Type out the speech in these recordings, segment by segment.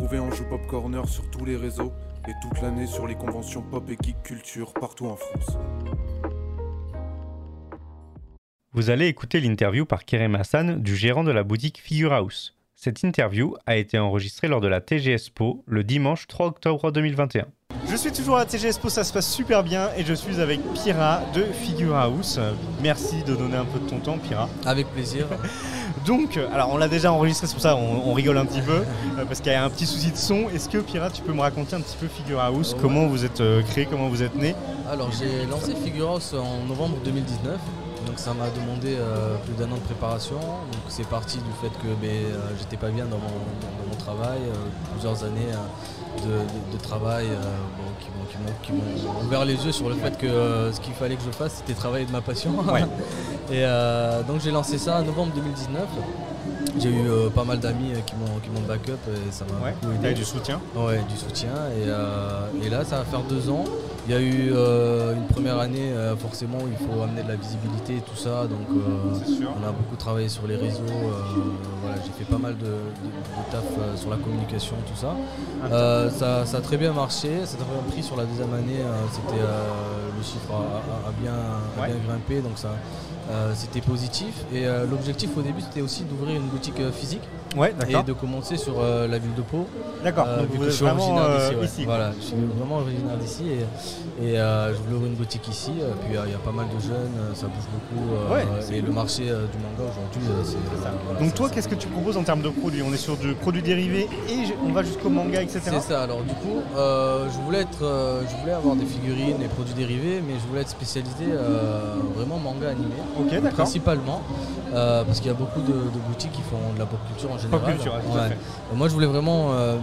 Retrouvez Anjou Pop Corner sur tous les réseaux et toute l'année sur les conventions pop et geek culture partout en France. Vous allez écouter l'interview par Kerem Hassan du gérant de la boutique Figure House. Cette interview a été enregistrée lors de la TGSPO le dimanche 3 octobre 2021. Je suis toujours à la TGSPO, ça se passe super bien et je suis avec Pira de Figure House. Merci de donner un peu de ton temps, Pira. Avec plaisir. Donc, alors on l'a déjà enregistré, c'est pour ça on, on rigole un petit peu, euh, parce qu'il y a un petit souci de son. Est-ce que Pira, tu peux me raconter un petit peu Figure House. Comment vous êtes euh, créé, comment vous êtes né? Alors j'ai lancé Figure House en novembre 2019. Donc ça m'a demandé euh, plus d'un an de préparation. Donc c'est parti du fait que ben, euh, j'étais pas bien dans mon, dans mon travail, euh, plusieurs années de, de- de travail bon, qui m'ont- ouvert les yeux sur le fait que ce qu'il fallait que je fasse c'était travailler de ma passion. Ouais. Et donc j'ai lancé ça en novembre 2019. J'ai eu euh, pas mal d'amis qui m'ont qui m'ont backup et ça m'a Ouais, beaucoup aidé. du soutien Ouais, du soutien. Et, euh, et là, ça va faire deux ans. Il y a eu euh, une première année, euh, forcément, où il faut amener de la visibilité et tout ça. Donc, euh, on a beaucoup travaillé sur les réseaux. voilà, j'ai fait pas mal de, de- de taf sur la communication, tout ça. Euh, ça. Ça a très bien marché. Ça a très bien pris sur la deuxième année. c'était le chiffre a, a- a bien, a Ouais. bien grimpé, donc ça. c'était positif et l'objectif au début c'était aussi d'ouvrir une boutique physique Ouais, et de commencer sur euh, la ville de Pau D'accord, euh, donc vous êtes suis vraiment originaire euh, ouais. ici. Voilà, je suis vraiment originaire d'ici et, et euh, je voulais ouvrir une boutique ici. puis il y a pas mal de jeunes, ça bouge beaucoup. Ouais, et cool. le marché du manga aujourd'hui, c'est. C'est ça. voilà, Donc toi, qu'est-ce que tu proposes en termes de produits? On est sur du produit dérivé et on va jusqu'au manga, etc. C'est ça, alors du coup, je, voulais être, je voulais avoir des figurines, des produits dérivés, mais je voulais être spécialisé vraiment manga animé. Ok, d'accord. Principalement, parce qu'il y a beaucoup de, de boutiques qui font de la pop culture en général. Pop culture, tout à Ouais. fait. Moi, je voulais vraiment euh,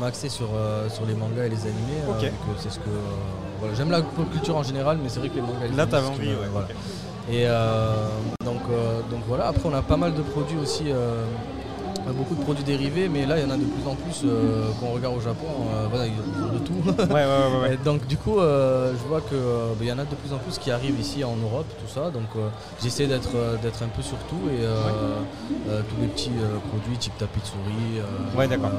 m'axer sur, euh, sur les mangas et les animés. que c'est ce que. euh, voilà. J'aime la pop culture en général, mais c'est vrai que les mangas les Là, t'avais envie, ouais. voilà. Et euh, donc, euh, donc voilà, après on a pas mal de produits aussi, euh, beaucoup de produits dérivés, mais là il y en a de plus en plus euh, quand on regarde au Japon, euh, voilà, ils ont de tout. Ouais, ouais, ouais, ouais. Et donc du coup euh, je vois que euh, il y en a de plus en plus qui arrivent ici en Europe, tout ça, donc euh, j'essaie d'être d'être un peu sur tout et tous les petits produits type tapis de souris. euh, Ouais, d'accord.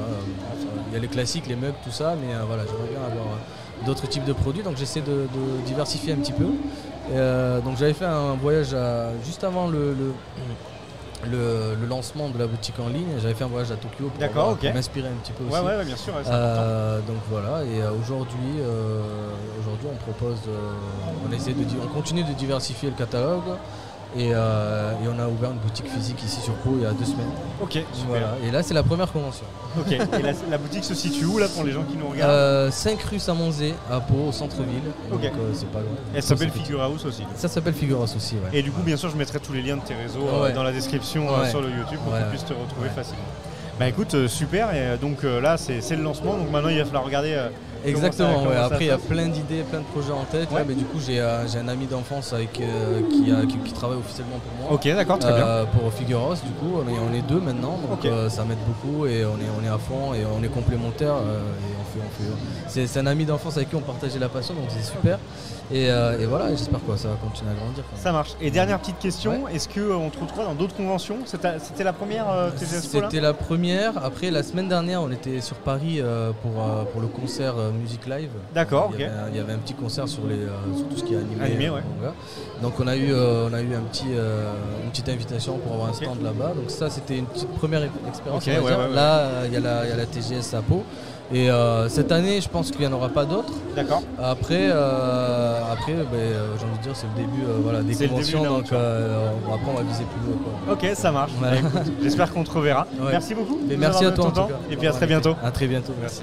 Il y a les classiques, les mugs, tout ça, mais voilà, j'aimerais bien avoir d'autres types de produits, donc j'essaie de, de diversifier un petit peu. Et, donc j'avais fait un voyage à- juste avant le, le, le- le lancement de la boutique en ligne, j'avais fait un voyage à Tokyo pour, avoir- m'inspirer un petit peu aussi. Ouais, bien sûr. ouais. Euh, donc voilà, et euh, aujourd'hui, euh, aujourd'hui on propose, euh, on essaie de, on continue de diversifier le catalogue et, euh, et on a ouvert une boutique physique ici sur Pau il y a deux semaines. Ok, super. Voilà, et là c'est la première convention. Ok, et la, la boutique se situe où là pour les gens qui nous regardent Euh, 5 rue Samonzé à Pau, au centre-ville. Ok. Donc euh, c'est pas loin. Elle s'appelle C'est petit. Figure House aussi. Ça s'appelle Figure House aussi, ouais. Et du coup, bien sûr, je mettrai tous les liens de tes réseaux euh, Ouais. dans la description euh, Ouais. sur le YouTube pour qu'on puisse te retrouver facilement. Bah écoute, euh, super. Et euh, donc euh, là, c'est le lancement. Donc maintenant, il va falloir regarder. Exactement, ouais. après il y a plein d'idées, plein de projets en tête. Ouais. Là, mais du coup j'ai euh, j'ai un ami d'enfance avec, euh, qui, a- qui- qui travaille officiellement pour moi. Ok, d'accord, très bien. Euh, pour Figure House, du coup, on est, on est deux maintenant, donc ça m'aide beaucoup et on est, on est à fond et on est complémentaires. et on fait, on fait, c'est, un ami d'enfance avec qui on partageait la passion, donc c'est super. Et, et voilà, j'espère que ça va continuer à grandir. Ça marche. Et dernière petite question, est-ce qu'on te retrouve dans d'autres conventions? C'était la première C'était la première. Après, la semaine dernière, on était sur Paris pour, pour le concert Music Live. D'accord, il y, ok. avait, un- il y avait un petit concert sur, les, euh, sur tout ce qui est animé. Animé, euh, ouais. Donc on a eu, euh, on a eu un petit, une petite invitation pour avoir un stand là-bas. Donc ça, c'était une petite première expérience. Ouais. Là, il y, a la- il y a la TGS à Pau. Et euh, cette année, je pense qu'il n'y en aura pas d'autres. D'accord. Après, euh, après ben, euh, j'ai envie de dire, c'est le début voilà, des début conventions. donc après, on va viser plus haut. quoi. Ok, ça marche. Ouais. Bah, J'espère qu'on te reverra. Ouais. Merci beaucoup. Mais merci à toi en tout cas. Et puis à très bientôt. À très bientôt. Merci.